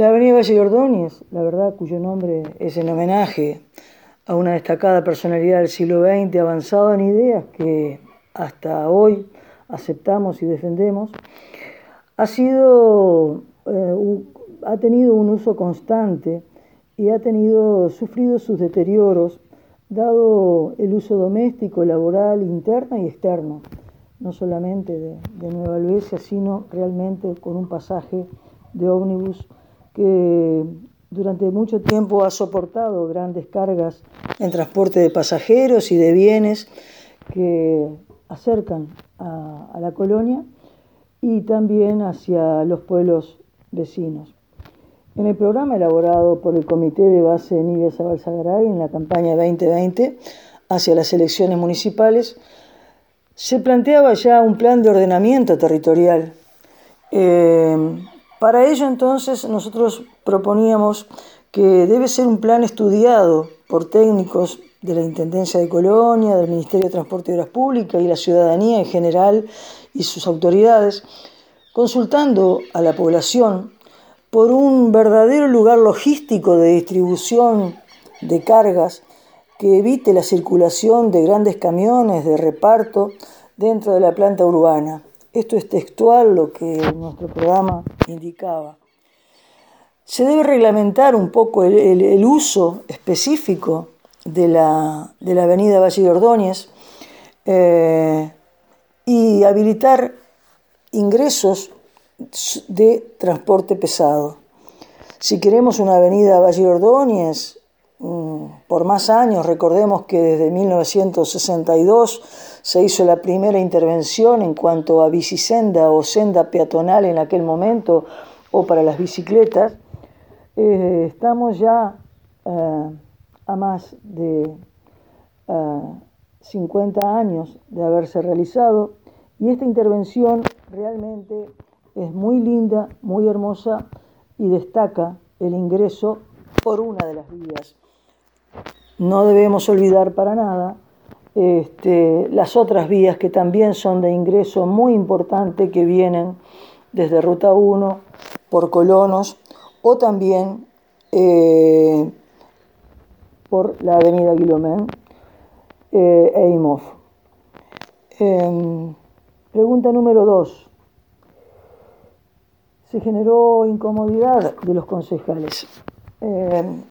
La avenida Valle Ordóñez, la verdad, cuyo nombre es en homenaje a una destacada personalidad del siglo XX avanzado en ideas que hasta hoy aceptamos y defendemos, ha sido, eh, ha tenido un uso constante y ha tenido, sufrido sus deterioros, dado el uso doméstico, laboral, interno y externo, no solamente de, Nueva Albesia, sino realmente con un pasaje de ómnibus que durante mucho tiempo ha soportado grandes cargas en transporte de pasajeros y de bienes que acercan a, la colonia y también hacia los pueblos vecinos. En el programa elaborado por el Comité de Base Nidia Zabalzagaray en la campaña 2020 hacia las elecciones municipales, se planteaba ya un plan de ordenamiento territorial. Eh, para ello entonces nosotros proponíamos que debe ser un plan estudiado por técnicos de la Intendencia de Colonia, del Ministerio de Transporte y Obras Públicas y la ciudadanía en general y sus autoridades, consultando a la población por un verdadero lugar logístico de distribución de cargas que evite la circulación de grandes camiones de reparto dentro de la planta urbana. Esto es textual lo que nuestro programa indicaba. Se debe reglamentar un poco el, uso específico de la, avenida Valle de Ordóñez eh, y habilitar ingresos de transporte pesado. Si queremos una avenida Valle Ordóñez por más años, recordemos que desde 1962 se hizo la primera intervención en cuanto a bicisenda o senda peatonal en aquel momento o para las bicicletas, eh, estamos ya eh, a más de 50 eh, años de haberse realizado y esta intervención realmente es muy linda, muy hermosa y destaca el ingreso por una de las vías. No debemos olvidar para nada este, las otras vías que también son de ingreso muy importante que vienen desde Ruta 1 por Colonos o también eh, por la Avenida Guilomén eh, e IMOF. Em, pregunta número 2 se generó incomodidad de los concejales. Eh,